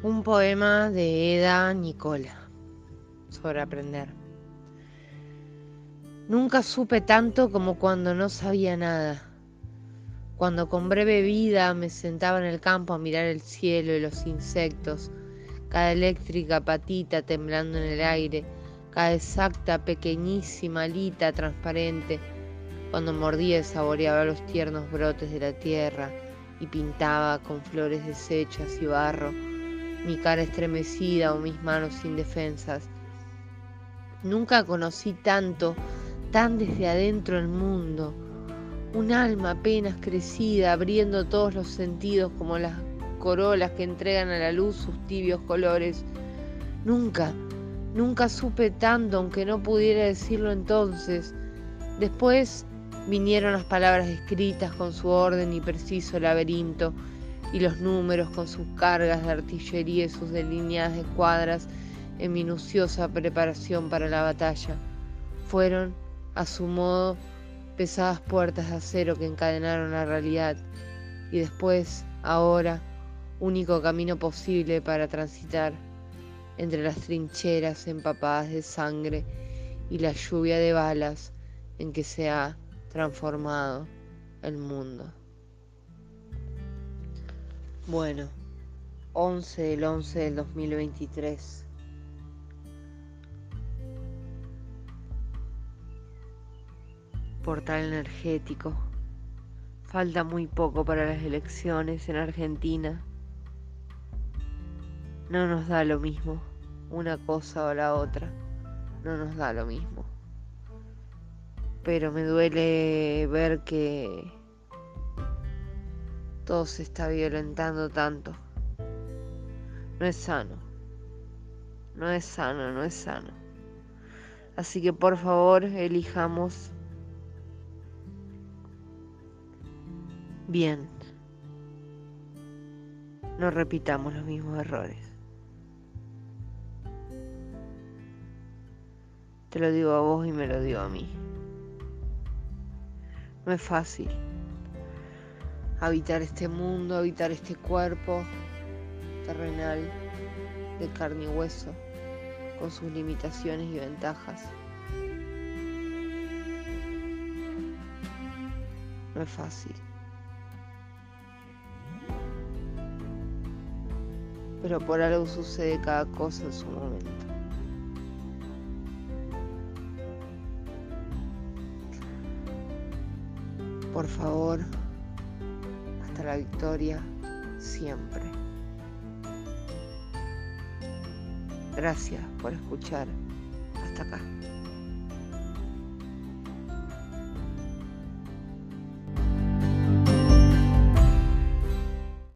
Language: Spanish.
Un poema de Eda Nicola sobre aprender. Nunca supe tanto como cuando no sabía nada. Cuando con breve vida me sentaba en el campo a mirar el cielo y los insectos, cada eléctrica patita temblando en el aire, cada exacta pequeñísima alita transparente, cuando mordía y saboreaba los tiernos brotes de la tierra y pintaba con flores deshechas y barro mi cara estremecida o mis manos indefensas. Nunca conocí tanto, tan desde adentro el mundo, un alma apenas crecida, abriendo todos los sentidos como las corolas que entregan a la luz sus tibios colores. Nunca, nunca supe tanto, aunque no pudiera decirlo entonces. Después vinieron las palabras escritas con su orden y preciso laberinto, y los números con sus cargas de artillería y sus delineadas escuadras en minuciosa preparación para la batalla. Fueron, a su modo, pesadas puertas de acero que encadenaron la realidad y después, ahora, único camino posible para transitar entre las trincheras empapadas de sangre y la lluvia de balas en que se ha transformado el mundo. Bueno, 11 del 11 del 2023. Portal energético. Falta muy poco para las elecciones en Argentina. No nos da lo mismo, una cosa o la otra. No nos da lo mismo. Pero me duele ver que todo se está violentando tanto. No es sano. No es sano, no es sano. Así que por favor elijamos bien. No repitamos los mismos errores. Te lo digo a vos y me lo digo a mí. No es fácil habitar este mundo, habitar este cuerpo terrenal de carne y hueso, con sus limitaciones y ventajas. No es fácil. Pero por algo sucede cada cosa en su momento. Por favor, la victoria siempre. Gracias por escuchar. Hasta acá.